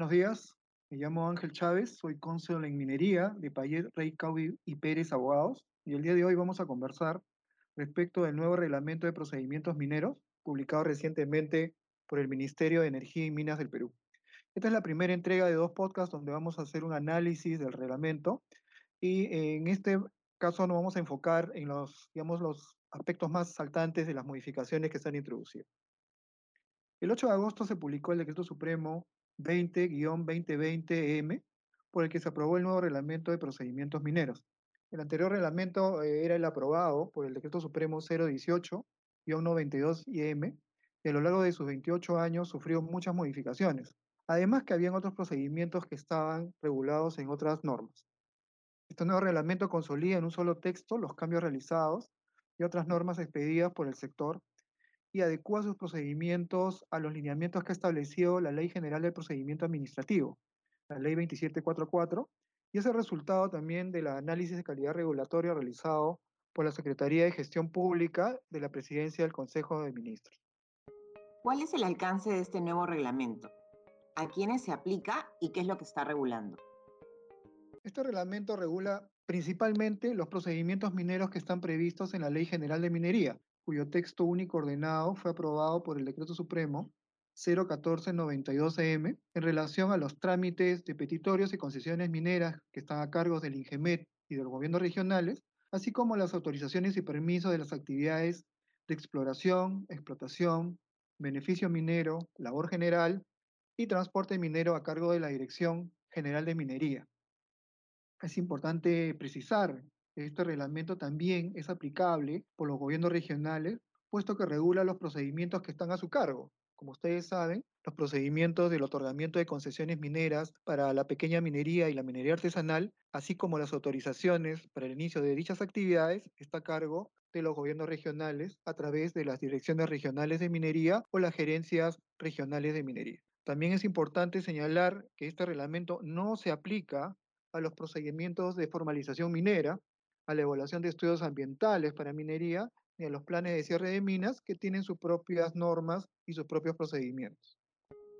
Buenos días, me llamo Ángel Chávez, soy cónsul en minería de Payet, Rey, Caubi y Pérez Abogados y el día de hoy vamos a conversar respecto del nuevo reglamento de procedimientos mineros publicado recientemente por el Ministerio de Energía y Minas del Perú. Esta es la primera entrega de dos podcasts donde vamos a hacer un análisis del reglamento y en este caso nos vamos a enfocar en los, digamos, los aspectos más saltantes de las modificaciones que se han introducido. El 8 de agosto se publicó el Decreto Supremo 20-2020-EM, por el que se aprobó el nuevo reglamento de procedimientos mineros. El anterior reglamento eh, era el aprobado por el Decreto Supremo 018-92-EM, y a lo largo de sus 28 años sufrió muchas modificaciones. Además que habían otros procedimientos que estaban regulados en otras normas. Este nuevo reglamento consolida en un solo texto los cambios realizados y otras normas expedidas por el sector y adecua sus procedimientos a los lineamientos que ha establecido la Ley General del Procedimiento Administrativo, la Ley 2744, y es el resultado también del análisis de calidad regulatoria realizado por la Secretaría de Gestión Pública de la Presidencia del Consejo de Ministros. ¿Cuál es el alcance de este nuevo reglamento? ¿A quiénes se aplica y qué es lo que está regulando? Este reglamento regula principalmente los procedimientos mineros que están previstos en la Ley General de Minería, cuyo texto único ordenado fue aprobado por el Decreto Supremo 01492-EM en relación a los trámites de petitorios y concesiones mineras que están a cargo del INGEMET y de los gobiernos regionales, así como las autorizaciones y permisos de las actividades de exploración, explotación, beneficio minero, labor general y transporte minero a cargo de la Dirección General de Minería. Es importante precisar este reglamento también es aplicable por los gobiernos regionales, puesto que regula los procedimientos que están a su cargo. Como ustedes saben, los procedimientos del otorgamiento de concesiones mineras para la pequeña minería y la minería artesanal, así como las autorizaciones para el inicio de dichas actividades, está a cargo de los gobiernos regionales a través de las direcciones regionales de minería o las gerencias regionales de minería. También es importante señalar que este reglamento no se aplica a los procedimientos de formalización minera, a la evaluación de estudios ambientales para minería ni a los planes de cierre de minas que tienen sus propias normas y sus propios procedimientos.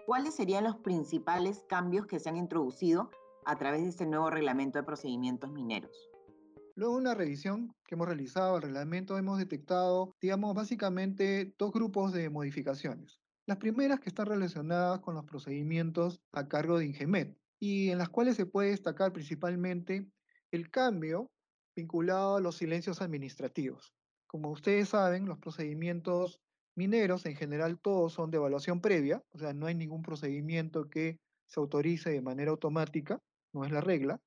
¿Cuáles serían los principales cambios que se han introducido a través de este nuevo reglamento de procedimientos mineros? Luego de una revisión que hemos realizado al reglamento, hemos detectado, digamos, básicamente dos grupos de modificaciones. Las primeras que están relacionadas con los procedimientos a cargo de Ingemet y en las cuales se puede destacar principalmente el cambio vinculado a los silencios administrativos. Como ustedes saben, los procedimientos mineros en general todos son de evaluación previa, o sea, no hay ningún procedimiento que se autorice de manera automática, no es la regla.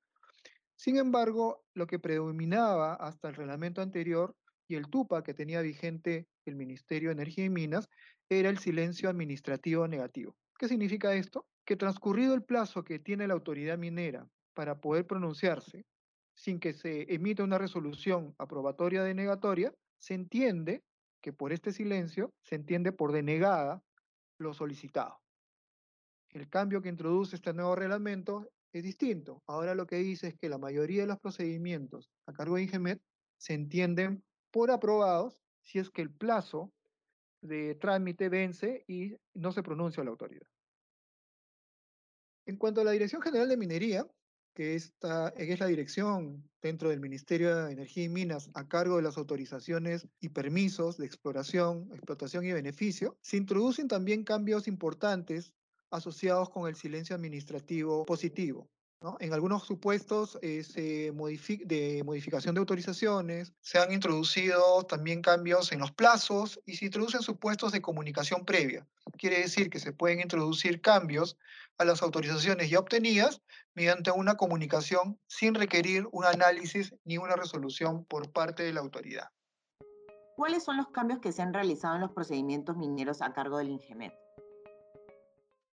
Sin embargo, lo que predominaba hasta el reglamento anterior y el TUPA que tenía vigente el Ministerio de Energía y Minas era el silencio administrativo negativo. ¿Qué significa esto? Que transcurrido el plazo que tiene la autoridad minera para poder pronunciarse sin que se emita una resolución aprobatoria denegatoria, se entiende que por este silencio se entiende por denegada lo solicitado. El cambio que introduce este nuevo reglamento es distinto. Ahora lo que dice es que la mayoría de los procedimientos a cargo de Ingemet se entienden por aprobados si es que el plazo de trámite vence y no se pronuncia la autoridad. En cuanto a la Dirección General de Minería, que, esta, es la dirección dentro del Ministerio de Energía y Minas a cargo de las autorizaciones y permisos de exploración, explotación y beneficio, se introducen también cambios importantes asociados con el silencio administrativo positivo. En algunos supuestos eh, de modificación de autorizaciones se han introducido también cambios en los plazos y se introducen supuestos de comunicación previa. Quiere decir que se pueden introducir cambios a las autorizaciones ya obtenidas mediante una comunicación sin requerir un análisis ni una resolución por parte de la autoridad. ¿Cuáles son los cambios que se han realizado en los procedimientos mineros a cargo del INGEMET?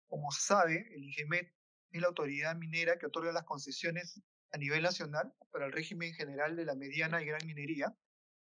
Como se sabe, el INGEMET es la autoridad minera que otorga las concesiones a nivel nacional para el régimen general de la mediana y gran minería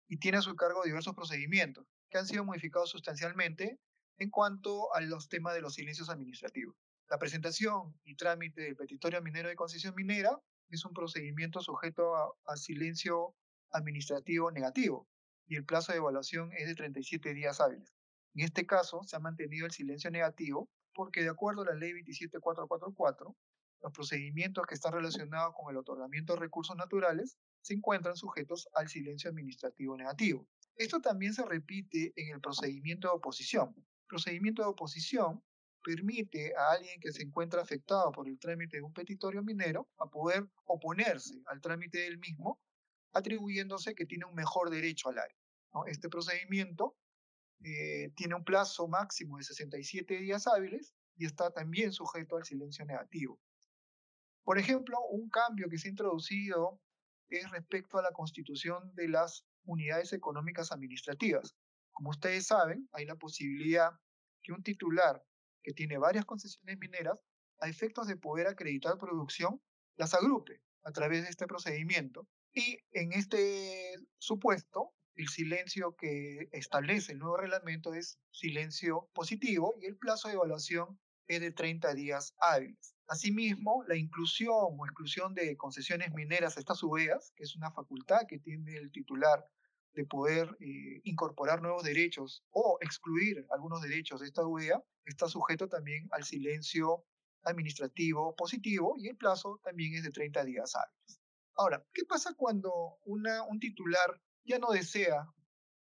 y tiene a su cargo diversos procedimientos que han sido modificados sustancialmente en cuanto a los temas de los silencios administrativos. La presentación y trámite del petitorio minero de concesión minera es un procedimiento sujeto a, a silencio administrativo negativo y el plazo de evaluación es de 37 días hábiles. En este caso, se ha mantenido el silencio negativo porque de acuerdo a la ley 27444, los procedimientos que están relacionados con el otorgamiento de recursos naturales se encuentran sujetos al silencio administrativo negativo. Esto también se repite en el procedimiento de oposición. El procedimiento de oposición permite a alguien que se encuentra afectado por el trámite de un petitorio minero a poder oponerse al trámite del mismo, atribuyéndose que tiene un mejor derecho al área. Este procedimiento eh, tiene un plazo máximo de 67 días hábiles y está también sujeto al silencio negativo. Por ejemplo, un cambio que se ha introducido es respecto a la constitución de las unidades económicas administrativas. Como ustedes saben, hay la posibilidad que un titular que tiene varias concesiones mineras, a efectos de poder acreditar producción, las agrupe a través de este procedimiento. Y en este supuesto, el silencio que establece el nuevo reglamento es silencio positivo y el plazo de evaluación es de 30 días hábiles. Asimismo, la inclusión o exclusión de concesiones mineras a estas UEAs, que es una facultad que tiene el titular de poder eh, incorporar nuevos derechos o excluir algunos derechos de esta UEA, está sujeto también al silencio administrativo positivo y el plazo también es de 30 días hábiles. Ahora, ¿qué pasa cuando una, un titular ya no desea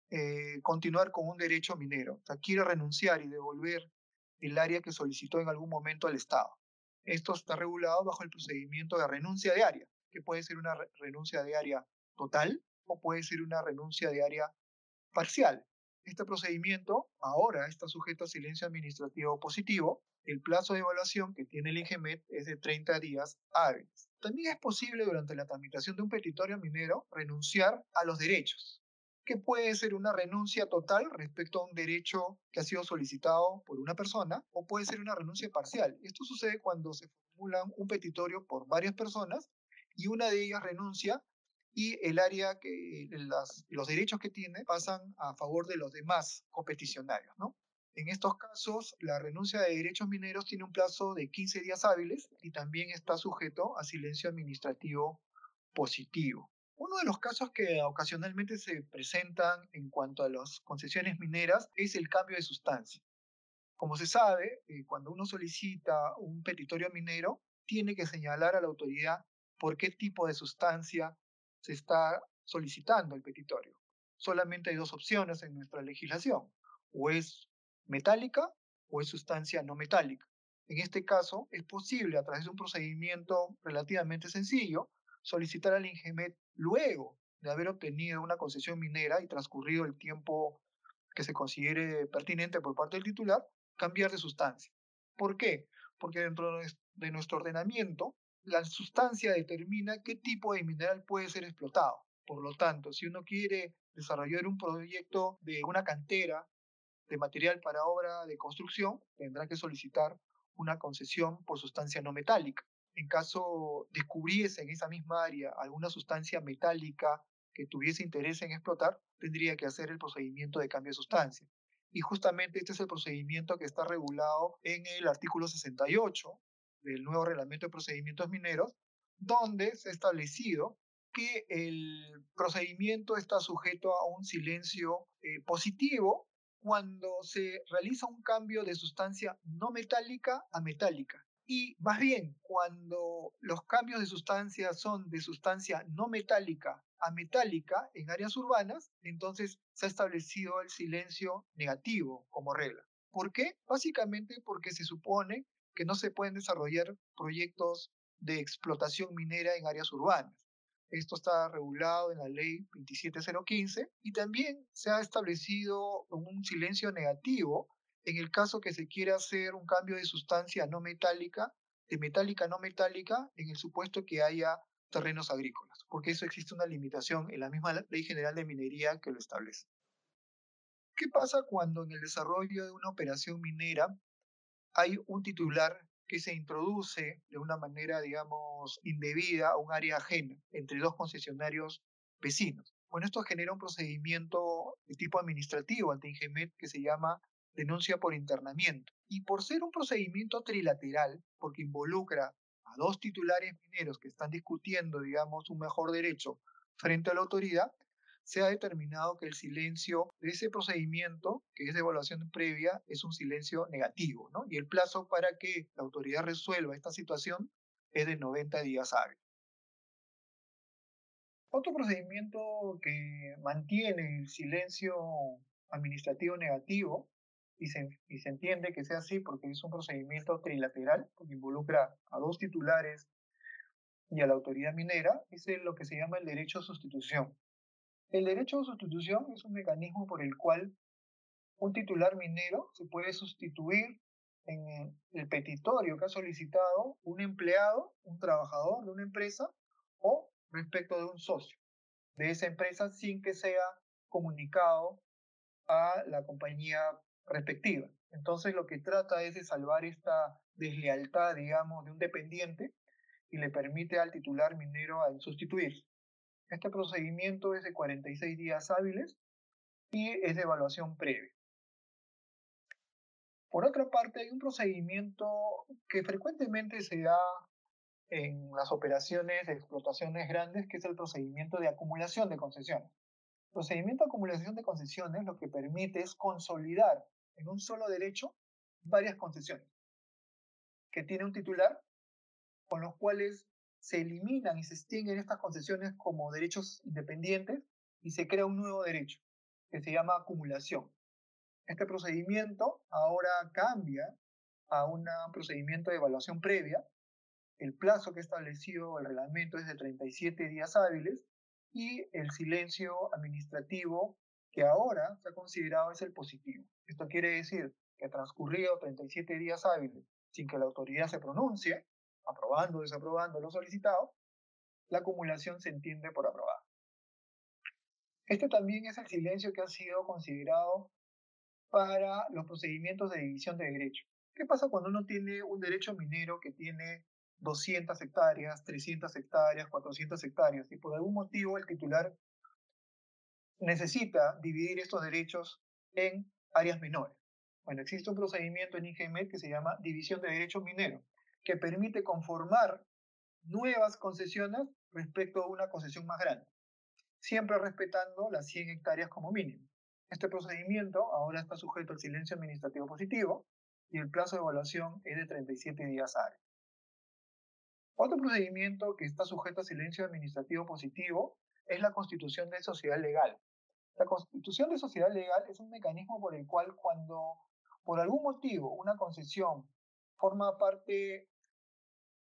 eh, continuar con un derecho minero? O sea, quiere renunciar y devolver el área que solicitó en algún momento al Estado. Esto está regulado bajo el procedimiento de renuncia de área, que puede ser una renuncia de área total o puede ser una renuncia de área parcial. Este procedimiento ahora está sujeto a silencio administrativo positivo. El plazo de evaluación que tiene el INGEMET es de 30 días hábiles. También es posible durante la tramitación de un petitorio minero renunciar a los derechos, que puede ser una renuncia total respecto a un derecho que ha sido solicitado por una persona o puede ser una renuncia parcial. Esto sucede cuando se formula un petitorio por varias personas y una de ellas renuncia y el área que los derechos que tiene pasan a favor de los demás competicionarios, ¿no? En estos casos, la renuncia de derechos mineros tiene un plazo de 15 días hábiles y también está sujeto a silencio administrativo positivo. Uno de los casos que ocasionalmente se presentan en cuanto a las concesiones mineras es el cambio de sustancia. Como se sabe, eh, cuando uno solicita un petitorio minero, tiene que señalar a la autoridad por qué tipo de sustancia se está solicitando el petitorio. Solamente hay dos opciones en nuestra legislación, o es metálica o es sustancia no metálica. En este caso, es posible, a través de un procedimiento relativamente sencillo, solicitar al INGEMET luego de haber obtenido una concesión minera y transcurrido el tiempo que se considere pertinente por parte del titular, cambiar de sustancia. ¿Por qué? Porque dentro de nuestro ordenamiento la sustancia determina qué tipo de mineral puede ser explotado. Por lo tanto, si uno quiere desarrollar un proyecto de una cantera de material para obra de construcción, tendrá que solicitar una concesión por sustancia no metálica. En caso descubriese en esa misma área alguna sustancia metálica que tuviese interés en explotar, tendría que hacer el procedimiento de cambio de sustancia. Y justamente este es el procedimiento que está regulado en el artículo 68 del nuevo reglamento de procedimientos mineros, donde se ha establecido que el procedimiento está sujeto a un silencio eh, positivo cuando se realiza un cambio de sustancia no metálica a metálica. Y más bien, cuando los cambios de sustancia son de sustancia no metálica a metálica en áreas urbanas, entonces se ha establecido el silencio negativo como regla. ¿Por qué? Básicamente porque se supone que no se pueden desarrollar proyectos de explotación minera en áreas urbanas. Esto está regulado en la ley 27015 y también se ha establecido un silencio negativo en el caso que se quiera hacer un cambio de sustancia no metálica, de metálica a no metálica, en el supuesto que haya terrenos agrícolas, porque eso existe una limitación en la misma ley general de minería que lo establece. ¿Qué pasa cuando en el desarrollo de una operación minera hay un titular que se introduce de una manera, digamos, indebida a un área ajena entre dos concesionarios vecinos. Bueno, esto genera un procedimiento de tipo administrativo ante Ingemet que se llama denuncia por internamiento. Y por ser un procedimiento trilateral, porque involucra a dos titulares mineros que están discutiendo, digamos, un mejor derecho frente a la autoridad, se ha determinado que el silencio de ese procedimiento, que es de evaluación previa, es un silencio negativo, ¿no? Y el plazo para que la autoridad resuelva esta situación es de 90 días hábiles. Otro procedimiento que mantiene el silencio administrativo negativo, y se, y se entiende que sea así porque es un procedimiento trilateral, porque involucra a dos titulares y a la autoridad minera, es lo que se llama el derecho a sustitución. El derecho a sustitución es un mecanismo por el cual un titular minero se puede sustituir en el petitorio que ha solicitado un empleado, un trabajador de una empresa o respecto de un socio de esa empresa sin que sea comunicado a la compañía respectiva. Entonces lo que trata es de salvar esta deslealtad, digamos, de un dependiente y le permite al titular minero a sustituirse. Este procedimiento es de 46 días hábiles y es de evaluación previa. Por otra parte, hay un procedimiento que frecuentemente se da en las operaciones de explotaciones grandes, que es el procedimiento de acumulación de concesiones. El procedimiento de acumulación de concesiones lo que permite es consolidar en un solo derecho varias concesiones que tiene un titular con los cuales se eliminan y se extinguen estas concesiones como derechos independientes y se crea un nuevo derecho que se llama acumulación. Este procedimiento ahora cambia a un procedimiento de evaluación previa el plazo que estableció el reglamento es de 37 días hábiles y el silencio administrativo que ahora se ha considerado es el positivo. Esto quiere decir que transcurrido 37 días hábiles sin que la autoridad se pronuncie, aprobando desaprobando lo solicitado, la acumulación se entiende por aprobada. Este también es el silencio que ha sido considerado para los procedimientos de división de derecho. ¿Qué pasa cuando uno tiene un derecho minero que tiene 200 hectáreas, 300 hectáreas, 400 hectáreas, y por algún motivo el titular necesita dividir estos derechos en áreas menores. Bueno, existe un procedimiento en IGMED que se llama división de derechos mineros, que permite conformar nuevas concesiones respecto a una concesión más grande, siempre respetando las 100 hectáreas como mínimo. Este procedimiento ahora está sujeto al silencio administrativo positivo y el plazo de evaluación es de 37 días hábiles. Otro procedimiento que está sujeto a silencio administrativo positivo es la constitución de sociedad legal. La constitución de sociedad legal es un mecanismo por el cual cuando por algún motivo una concesión forma parte,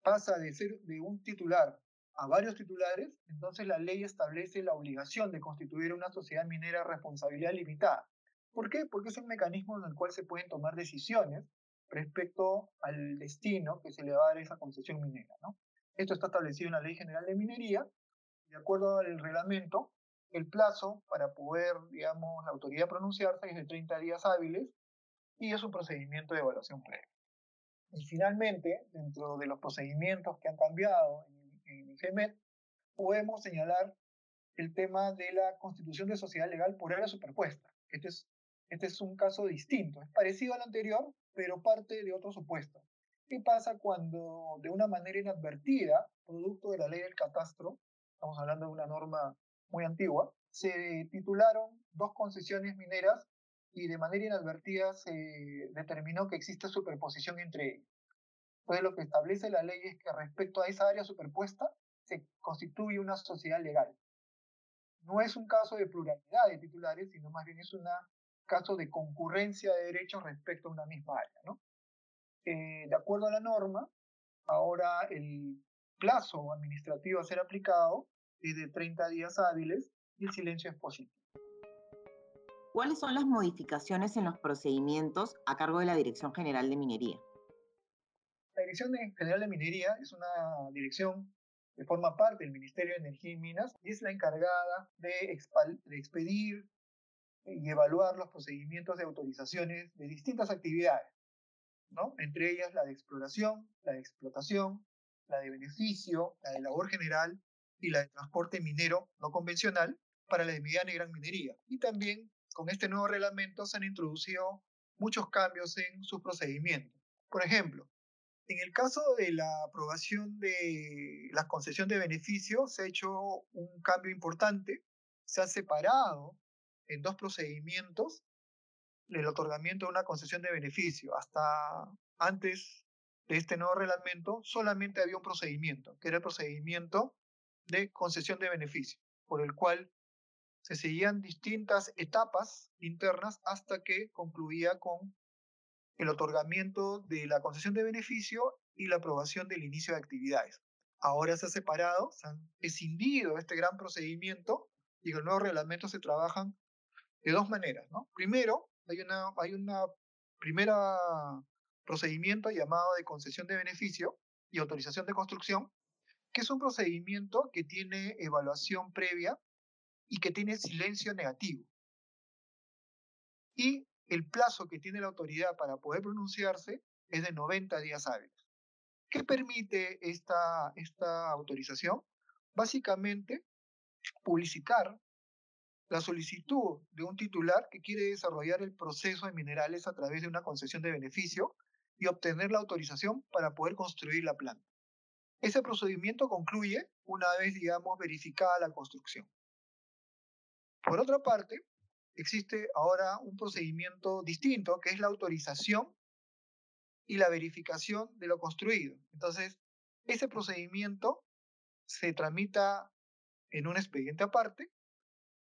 pasa de ser de un titular a varios titulares, entonces la ley establece la obligación de constituir una sociedad minera responsabilidad limitada. ¿Por qué? Porque es un mecanismo en el cual se pueden tomar decisiones respecto al destino que se le va a dar esa concesión minera. Esto está establecido en la Ley General de Minería. De acuerdo al reglamento, el plazo para poder, digamos, la autoridad pronunciarse es de 30 días hábiles y es un procedimiento de evaluación previa. Y finalmente, dentro de los procedimientos que han cambiado en, en GEMET, podemos señalar el tema de la constitución de sociedad legal por área superpuesta. Este es, este es un caso distinto, es parecido al anterior, pero parte de otro supuesto. ¿Qué pasa cuando de una manera inadvertida, producto de la ley del catastro, estamos hablando de una norma muy antigua, se titularon dos concesiones mineras y de manera inadvertida se determinó que existe superposición entre ellas. Entonces lo que establece la ley es que respecto a esa área superpuesta se constituye una sociedad legal. No es un caso de pluralidad de titulares, sino más bien es un caso de concurrencia de derechos respecto a una misma área. ¿no? Eh, de acuerdo a la norma, ahora el plazo administrativo a ser aplicado es de 30 días hábiles y el silencio es positivo. ¿Cuáles son las modificaciones en los procedimientos a cargo de la Dirección General de Minería? La Dirección General de Minería es una dirección que forma parte del Ministerio de Energía y Minas y es la encargada de, de expedir y evaluar los procedimientos de autorizaciones de distintas actividades, entre ellas la de exploración, la de explotación, la de beneficio, la de labor general y la de transporte minero no convencional para la de mediana y gran minería. Y también con este nuevo reglamento se han introducido muchos cambios en sus procedimientos. Por ejemplo, en el caso de la aprobación de la concesión de beneficio, se ha hecho un cambio importante. se ha separado en dos procedimientos el otorgamiento de una concesión de beneficio. Hasta antes de este nuevo reglamento solamente había un procedimiento, que era el procedimiento de concesión de beneficio, por el cual se seguían distintas etapas internas hasta que concluía con el otorgamiento de la concesión de beneficio y la aprobación del inicio de actividades. Ahora se ha separado, se han escindido este gran procedimiento y en el nuevo reglamento se trabajan de dos maneras. Primero, hay una, hay una primera procedimiento llamado de concesión de beneficio y autorización de construcción, que es un procedimiento que tiene evaluación previa y que tiene silencio negativo. Y el plazo que tiene la autoridad para poder pronunciarse es de 90 días hábiles. ¿Qué permite esta, esta autorización? Básicamente, publicitar la solicitud de un titular que quiere desarrollar el proceso de minerales a través de una concesión de beneficio y obtener la autorización para poder construir la planta. Ese procedimiento concluye una vez, digamos, verificada la construcción. Por otra parte, existe ahora un procedimiento distinto, que es la autorización y la verificación de lo construido. Entonces, ese procedimiento se tramita en un expediente aparte,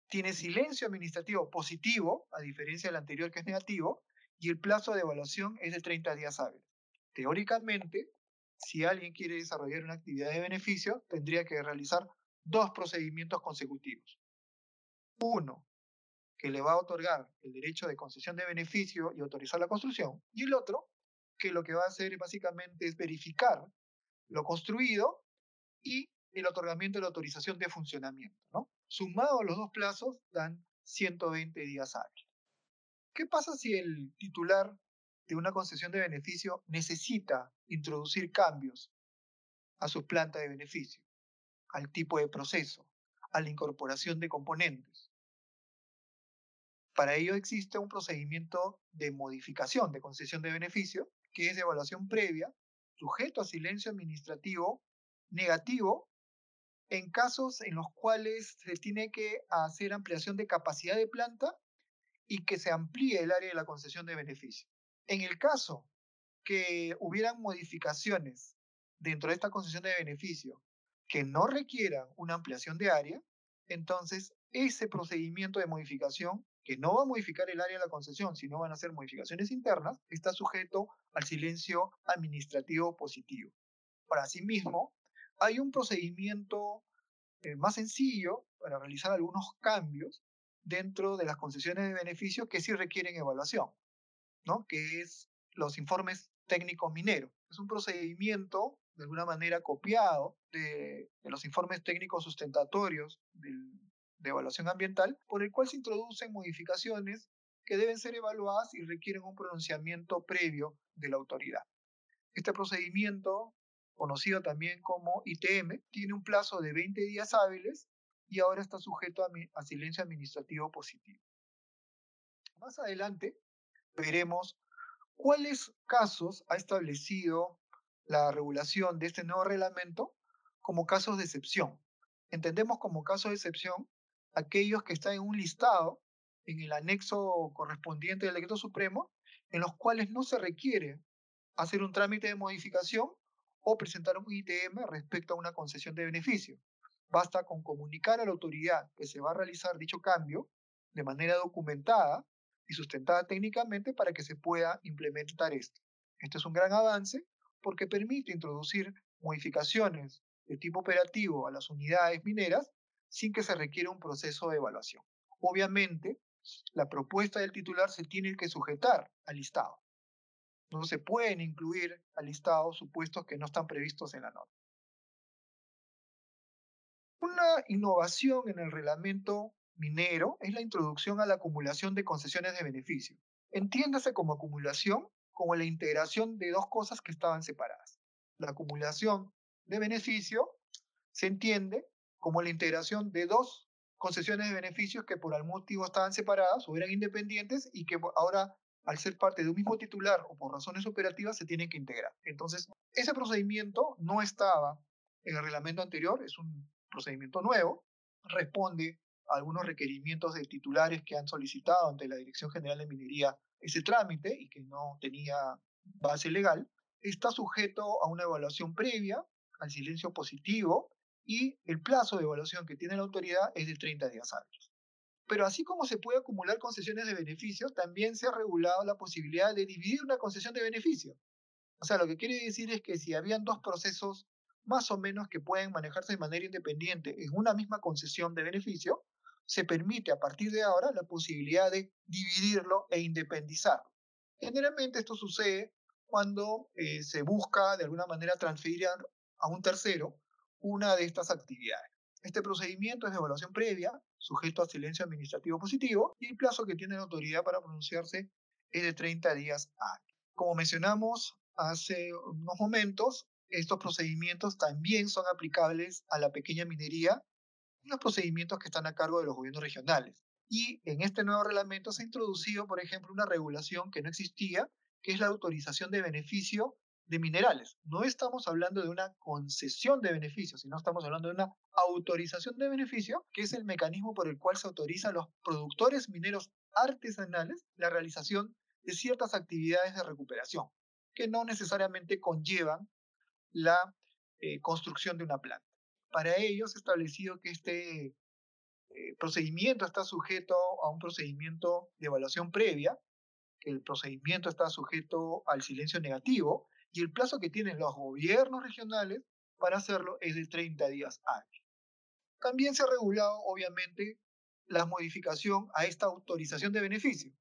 tiene silencio administrativo positivo, a diferencia del anterior que es negativo, y el plazo de evaluación es de 30 días hábiles. Teóricamente, si alguien quiere desarrollar una actividad de beneficio, tendría que realizar dos procedimientos consecutivos. Uno, que le va a otorgar el derecho de concesión de beneficio y autorizar la construcción, y el otro, que lo que va a hacer básicamente es verificar lo construido y el otorgamiento de la autorización de funcionamiento. ¿no? Sumados los dos plazos, dan 120 días hábiles. ¿Qué pasa si el titular de una concesión de beneficio necesita introducir cambios a su planta de beneficio, al tipo de proceso, a la incorporación de componentes? Para ello existe un procedimiento de modificación de concesión de beneficio, que es de evaluación previa, sujeto a silencio administrativo negativo en casos en los cuales se tiene que hacer ampliación de capacidad de planta y que se amplíe el área de la concesión de beneficio. En el caso que hubieran modificaciones dentro de esta concesión de beneficio que no requieran una ampliación de área, entonces ese procedimiento de modificación que no va a modificar el área de la concesión, sino van a ser modificaciones internas, está sujeto al silencio administrativo positivo. Por asimismo, hay un procedimiento eh, más sencillo para realizar algunos cambios dentro de las concesiones de beneficio que sí requieren evaluación, ¿no? que es los informes técnicos mineros. Es un procedimiento, de alguna manera, copiado de, de los informes técnicos sustentatorios del, de evaluación ambiental, por el cual se introducen modificaciones que deben ser evaluadas y requieren un pronunciamiento previo de la autoridad. Este procedimiento, conocido también como ITM, tiene un plazo de 20 días hábiles y ahora está sujeto a, a silencio administrativo positivo. Más adelante veremos cuáles casos ha establecido la regulación de este nuevo reglamento como casos de excepción. Entendemos como caso de excepción aquellos que están en un listado en el anexo correspondiente del decreto supremo, en los cuales no se requiere hacer un trámite de modificación o presentar un ITM respecto a una concesión de beneficio. Basta con comunicar a la autoridad que se va a realizar dicho cambio de manera documentada y sustentada técnicamente para que se pueda implementar esto. Este es un gran avance porque permite introducir modificaciones de tipo operativo a las unidades mineras sin que se requiera un proceso de evaluación. Obviamente, la propuesta del titular se tiene que sujetar al listado. No se pueden incluir al listado supuestos que no están previstos en la norma. Una innovación en el reglamento minero es la introducción a la acumulación de concesiones de beneficio. Entiéndase como acumulación como la integración de dos cosas que estaban separadas. La acumulación de beneficio se entiende como la integración de dos concesiones de beneficios que por algún motivo estaban separadas o eran independientes y que ahora, al ser parte de un mismo titular o por razones operativas, se tienen que integrar. Entonces, ese procedimiento no estaba en el reglamento anterior, es un procedimiento nuevo, responde algunos requerimientos de titulares que han solicitado ante la Dirección General de Minería ese trámite y que no tenía base legal, está sujeto a una evaluación previa, al silencio positivo, y el plazo de evaluación que tiene la autoridad es de 30 días hábiles. Pero así como se puede acumular concesiones de beneficios, también se ha regulado la posibilidad de dividir una concesión de beneficio. O sea, lo que quiere decir es que si habían dos procesos más o menos que pueden manejarse de manera independiente en una misma concesión de beneficio, se permite a partir de ahora la posibilidad de dividirlo e independizarlo. Generalmente esto sucede cuando eh, se busca de alguna manera transferir a, a un tercero una de estas actividades. Este procedimiento es de evaluación previa, sujeto a silencio administrativo positivo, y el plazo que tiene la autoridad para pronunciarse es de 30 días hábiles. Como mencionamos hace unos momentos, estos procedimientos también son aplicables a la pequeña minería los procedimientos que están a cargo de los gobiernos regionales. Y en este nuevo reglamento se ha introducido, por ejemplo, una regulación que no existía, que es la autorización de beneficio de minerales. No estamos hablando de una concesión de beneficio, sino estamos hablando de una autorización de beneficio, que es el mecanismo por el cual se autoriza a los productores mineros artesanales la realización de ciertas actividades de recuperación, que no necesariamente conllevan la eh, construcción de una planta. Para ello se ha establecido que este eh, procedimiento está sujeto a un procedimiento de evaluación previa, que el procedimiento está sujeto al silencio negativo y el plazo que tienen los gobiernos regionales para hacerlo es de 30 días hábiles. También se ha regulado, obviamente, la modificación a esta autorización de beneficio,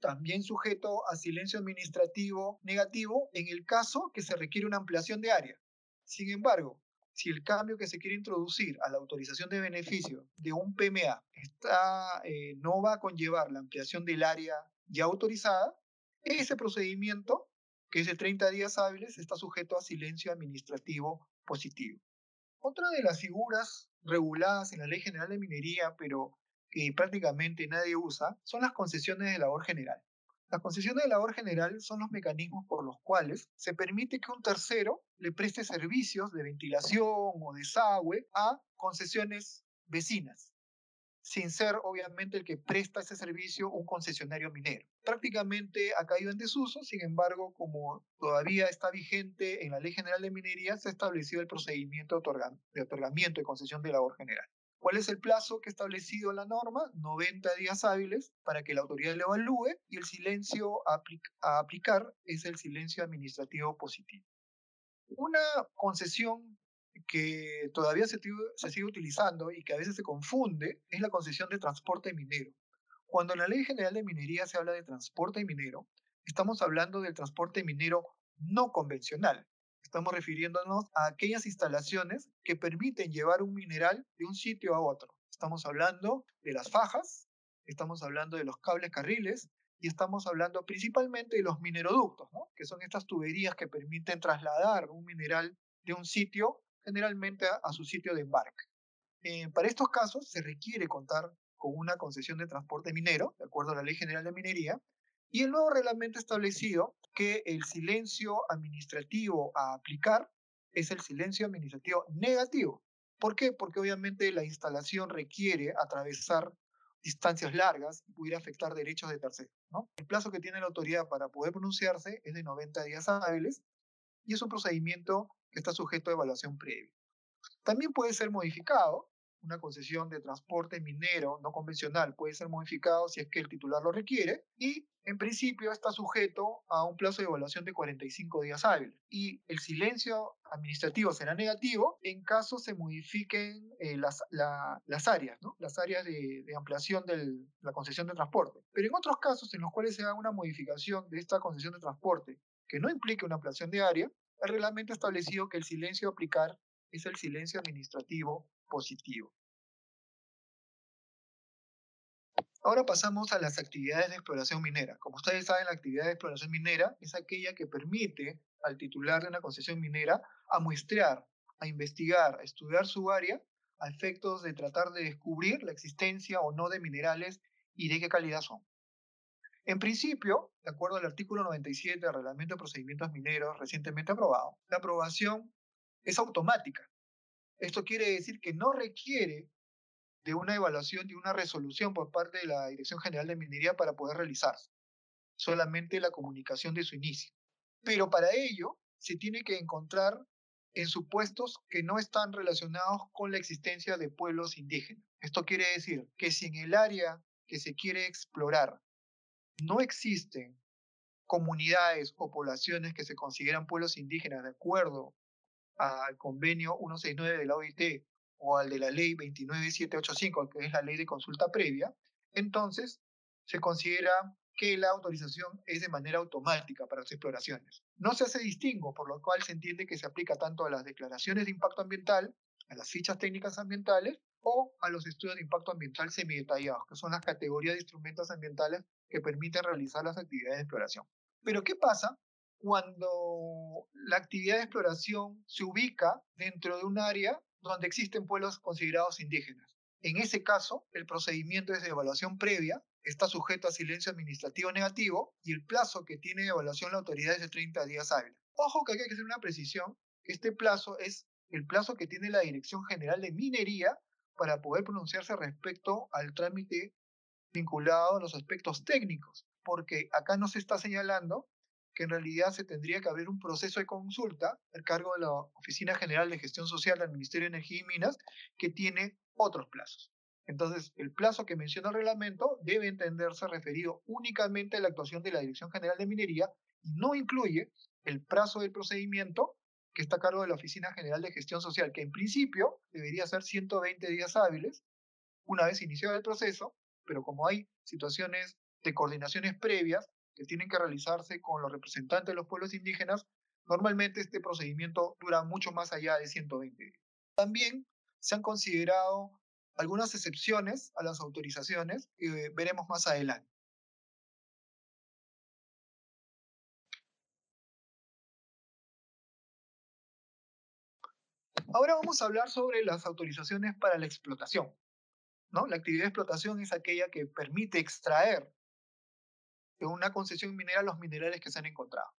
también sujeto a silencio administrativo negativo en el caso que se requiere una ampliación de área. Sin embargo, si el cambio que se quiere introducir a la autorización de beneficio de un PMA está, eh, no va a conllevar la ampliación del área ya autorizada, ese procedimiento, que es de 30 días hábiles, está sujeto a silencio administrativo positivo. Otra de las figuras reguladas en la Ley General de Minería, pero que prácticamente nadie usa, son las concesiones de labor general. Las concesiones de labor general son los mecanismos por los cuales se permite que un tercero le preste servicios de ventilación o desagüe a concesiones vecinas, sin ser obviamente el que presta ese servicio un concesionario minero. Prácticamente ha caído en desuso, sin embargo, como todavía está vigente en la Ley General de Minería, se ha establecido el procedimiento de otorgamiento de concesión de labor general. ¿Cuál es el plazo que ha establecido la norma? 90 días hábiles para que la autoridad lo evalúe y el silencio a aplicar es el silencio administrativo positivo. Una concesión que todavía se, se sigue utilizando y que a veces se confunde es la concesión de transporte minero. Cuando en la Ley General de Minería se habla de transporte minero, estamos hablando del transporte minero no convencional, Estamos refiriéndonos a aquellas instalaciones que permiten llevar un mineral de un sitio a otro. Estamos hablando de las fajas, estamos hablando de los cables carriles y estamos hablando principalmente de los mineroductos, que son estas tuberías que permiten trasladar un mineral de un sitio generalmente a, su sitio de embarque. Eh, para estos casos se requiere contar con una concesión de transporte minero, de acuerdo a la Ley General de Minería, y el nuevo reglamento establecido que el silencio administrativo a aplicar es el silencio administrativo negativo. ¿Por qué? Porque obviamente la instalación requiere atravesar distancias largas y pudiera afectar derechos de terceros. El plazo que tiene la autoridad para poder pronunciarse es de 90 días hábiles y es un procedimiento está sujeto a evaluación previa. También puede ser modificado una concesión de transporte minero no convencional puede ser modificado si es que el titular lo requiere y en principio está sujeto a un plazo de evaluación de 45 días hábiles y el silencio administrativo será negativo en caso se modifiquen eh, las, las áreas, ¿no? las áreas de, de ampliación de la concesión de transporte. Pero en otros casos en los cuales se haga una modificación de esta concesión de transporte que no implique una ampliación de área, el reglamento ha establecido que el silencio aplicar es el silencio administrativo positivo. Ahora pasamos a las actividades de exploración minera. Como ustedes saben, la actividad de exploración minera es aquella que permite al titular de una concesión minera a muestrear, a investigar, a estudiar su área a efectos de tratar de descubrir la existencia o no de minerales y de qué calidad son. En principio, de acuerdo al artículo 97 del Reglamento de Procedimientos Mineros recientemente aprobado, la aprobación es automática esto quiere decir que no requiere de una evaluación y una resolución por parte de la Dirección General de Minería para poder realizarse. Solamente la comunicación de su inicio. Pero para ello se tiene que encontrar en supuestos que no están relacionados con la existencia de pueblos indígenas. Esto quiere decir que si en el área que se quiere explorar no existen comunidades o poblaciones que se consideran pueblos indígenas de acuerdo al convenio 169 de la OIT o al de la ley 29785, que es la ley de consulta previa, entonces se considera que la autorización es de manera automática para las exploraciones. No se hace distingo, por lo cual se entiende que se aplica tanto a las declaraciones de impacto ambiental, a las fichas técnicas ambientales o a los estudios de impacto ambiental semidetallados, que son las categorías de instrumentos ambientales que permiten realizar las actividades de exploración. Pero ¿qué pasa cuando la actividad de exploración se ubica dentro de un área donde existen pueblos considerados indígenas? En ese caso, el procedimiento es de evaluación previa, está sujeto a silencio administrativo negativo y el plazo que tiene de evaluación la autoridad es de 30 días hábiles. Ojo que aquí hay que hacer una precisión, este plazo es el plazo que tiene la Dirección General de Minería para poder pronunciarse respecto al trámite vinculado a los aspectos técnicos, porque acá no se está señalando que en realidad se tendría que abrir un proceso de consulta al cargo de la Oficina General de Gestión Social del Ministerio de Energía y Minas, que tiene otros plazos. Entonces, el plazo que menciona el reglamento debe entenderse referido únicamente a la actuación de la Dirección General de Minería y no incluye el plazo del procedimiento que está a cargo de la Oficina General de Gestión Social, que en principio debería ser 120 días hábiles una vez iniciado el proceso, pero como hay situaciones de coordinaciones previas que tienen que realizarse con los representantes de los pueblos indígenas, normalmente este procedimiento dura mucho más allá de 120 días. También se han considerado algunas excepciones a las autorizaciones que veremos más adelante. Ahora vamos a hablar sobre las autorizaciones para la explotación. ¿no? La actividad de explotación es aquella que permite extraer de una concesión minera los minerales que se han encontrado.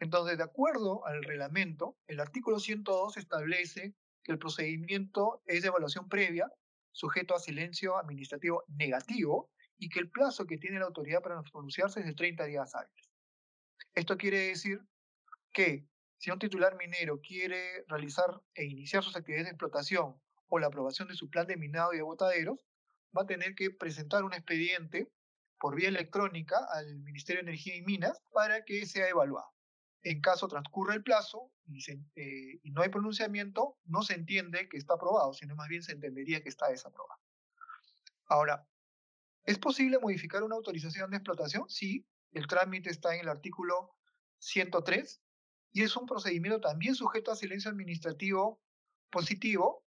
Entonces, de acuerdo al reglamento, el artículo 102 establece que el procedimiento es de evaluación previa, sujeto a silencio administrativo negativo, y que el plazo que tiene la autoridad para pronunciarse es de 30 días hábiles. Esto quiere decir que si un titular minero quiere realizar e iniciar sus actividades de explotación o la aprobación de su plan de minado y de va a tener que presentar un expediente por vía electrónica al Ministerio de Energía y Minas para que sea evaluado. En caso transcurra el plazo y, eh, y, no hay pronunciamiento, no se entiende que está aprobado, sino más bien se entendería que está desaprobado. Ahora, ¿es posible modificar una autorización de explotación? Sí, el trámite está en el artículo 103 y es un procedimiento también sujeto a silencio administrativo positivo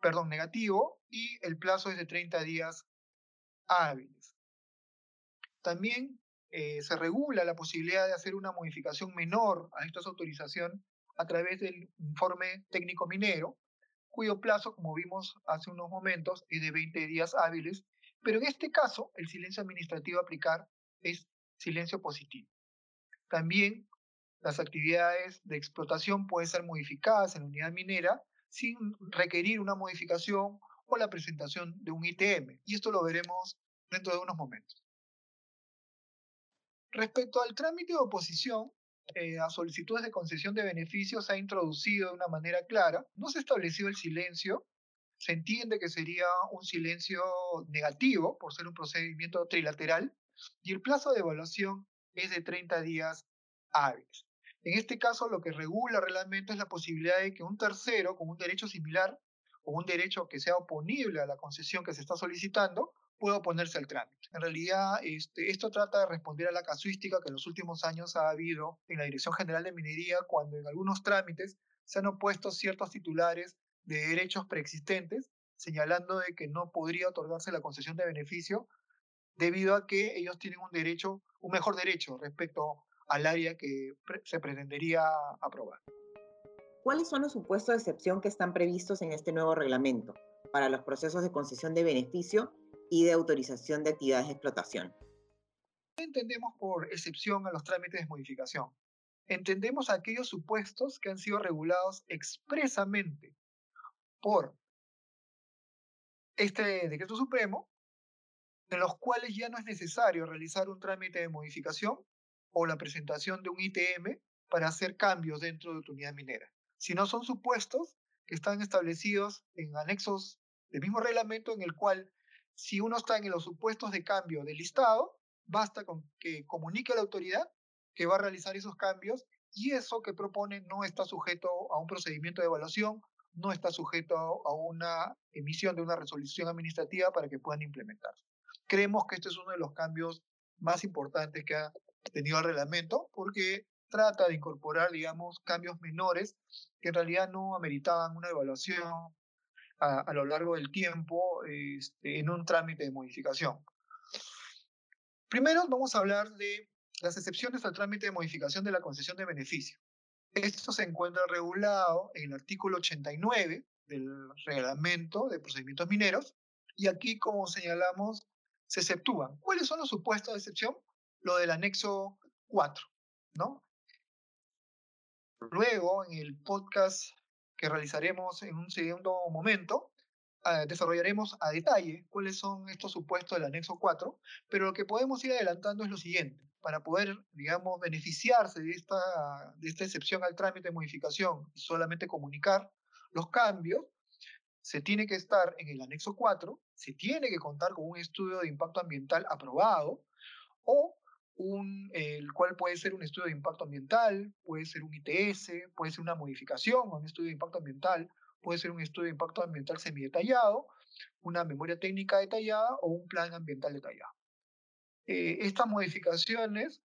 perdón, negativo y el plazo es de 30 días hábiles. También eh, se regula la posibilidad de hacer una modificación menor a esta autorización a través del informe técnico minero, cuyo plazo, como vimos hace unos momentos, es de 20 días hábiles, pero en este caso el silencio administrativo a aplicar es silencio positivo. También las actividades de explotación pueden ser modificadas en la unidad minera sin requerir una modificación o la presentación de un ITM. Y esto lo veremos dentro de unos momentos. Respecto al trámite de oposición eh, a solicitudes de concesión de beneficios, se ha introducido de una manera clara. No se estableció el silencio. Se entiende que sería un silencio negativo por ser un procedimiento trilateral y el plazo de evaluación es de 30 días hábiles. En este caso, lo que regula realmente es la posibilidad de que un tercero con un derecho similar o un derecho que sea oponible a la concesión que se está solicitando pueda oponerse al trámite. En realidad, este, esto trata de responder a la casuística que en los últimos años ha habido en la Dirección General de Minería cuando en algunos trámites se han opuesto ciertos titulares de derechos preexistentes, señalando de que no podría otorgarse la concesión de beneficio debido a que ellos tienen un derecho, un mejor derecho respecto al área que se pretendería aprobar. ¿Cuáles son los supuestos de excepción que están previstos en este nuevo reglamento para los procesos de concesión de beneficio y de autorización de actividades de explotación? ¿Qué entendemos por excepción a los trámites de modificación? Entendemos aquellos supuestos que han sido regulados expresamente por este decreto supremo, en los cuales ya no es necesario realizar un trámite de modificación o la presentación de un ITM para hacer cambios dentro de tu unidad minera, sino son supuestos que están establecidos en anexos del mismo reglamento en el cual si uno está en los supuestos de cambio del listado, basta con que comunique a la autoridad que va a realizar esos cambios y eso que propone no está sujeto a un procedimiento de evaluación, no está sujeto a una emisión de una resolución administrativa para que puedan implementarse. Creemos que este es uno de los cambios más importantes que ha tenido el reglamento porque trata de incorporar, digamos, cambios menores que en realidad no ameritaban una evaluación a, a lo largo del tiempo este, en un trámite de modificación. Primero vamos a hablar de las excepciones al trámite de modificación de la concesión de beneficio. Esto se encuentra regulado en el artículo 89 del reglamento de procedimientos mineros y aquí, como señalamos, se exceptúan. ¿Cuáles son los supuestos de excepción? Lo del anexo 4, ¿no? Luego, en el podcast que realizaremos en un segundo momento, uh, desarrollaremos a detalle cuáles son estos supuestos del anexo 4, pero lo que podemos ir adelantando es lo siguiente. Para poder, digamos, beneficiarse de esta, de esta excepción al trámite de modificación y solamente comunicar los cambios, se tiene que estar en el anexo 4, se tiene que contar con un estudio de impacto ambiental aprobado o un, el cual puede ser un estudio de impacto ambiental, puede ser un ITS, puede ser una modificación o un estudio de impacto ambiental, puede ser un estudio de impacto ambiental semidetallado, una memoria técnica detallada o un plan ambiental detallado. Eh, estas modificaciones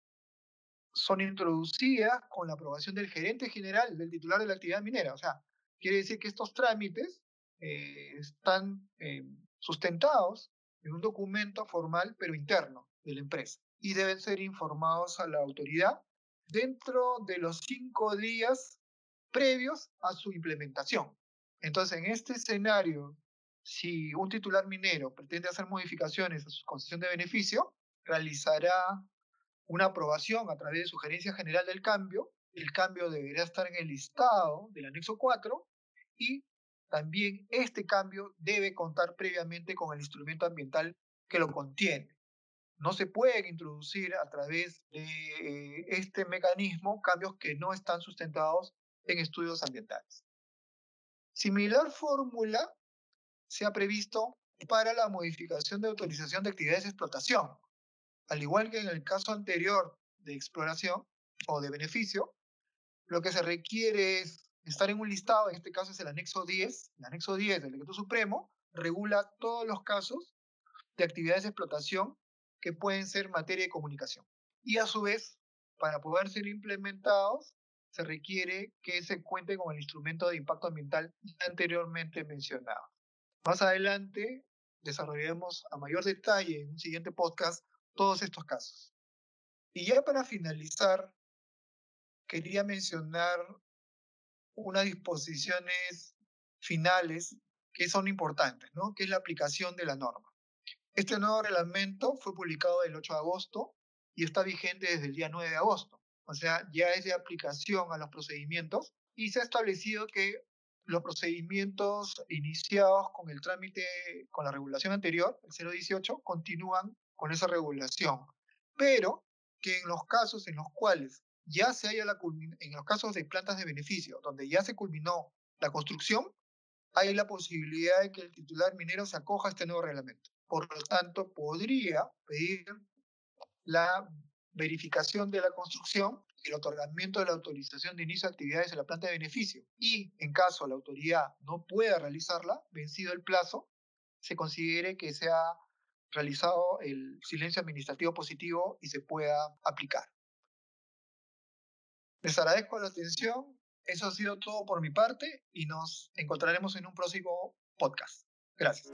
son introducidas con la aprobación del gerente general, del titular de la actividad minera. O sea, quiere decir que estos trámites eh, están eh, sustentados en un documento formal pero interno de la empresa y deben ser informados a la autoridad dentro de los cinco días previos a su implementación. Entonces, en este escenario, si un titular minero pretende hacer modificaciones a su concesión de beneficio, realizará una aprobación a través de sugerencia general del cambio. El cambio deberá estar en el listado del anexo 4 y también este cambio debe contar previamente con el instrumento ambiental que lo contiene. No se pueden introducir a través de eh, este mecanismo cambios que no están sustentados en estudios ambientales. Similar fórmula se ha previsto para la modificación de autorización de actividades de explotación. Al igual que en el caso anterior de exploración o de beneficio, lo que se requiere es estar en un listado, en este caso es el anexo 10, el anexo 10 del decreto supremo, regula todos los casos de actividades de explotación que pueden ser materia de comunicación. Y a su vez, para poder ser implementados, se requiere que se cuente con el instrumento de impacto ambiental anteriormente mencionado. Más adelante desarrollaremos a mayor detalle en un siguiente podcast todos estos casos. Y ya para finalizar, quería mencionar unas disposiciones finales que son importantes, ¿no? que es la aplicación de la norma. Este nuevo reglamento fue publicado el 8 de agosto y está vigente desde el día 9 de agosto o sea, ya es de aplicación a los procedimientos y se ha establecido que los procedimientos iniciados con el trámite, con la regulación anterior, el 018, continúan con esa regulación, pero que en los casos en los cuales ya se haya la en los casos de plantas de beneficio, donde ya se culminó la construcción, hay la posibilidad de que el titular minero se acoja a este nuevo reglamento. Por lo tanto, podría pedir la verificación de la construcción y el otorgamiento de la autorización de inicio de actividades en la planta de beneficio. Y en caso la autoridad no pueda realizarla, vencido el plazo, se considere que se ha realizado el silencio administrativo positivo y se pueda aplicar. Les agradezco la atención. Eso ha sido todo por mi parte y nos encontraremos en un próximo podcast. Gracias.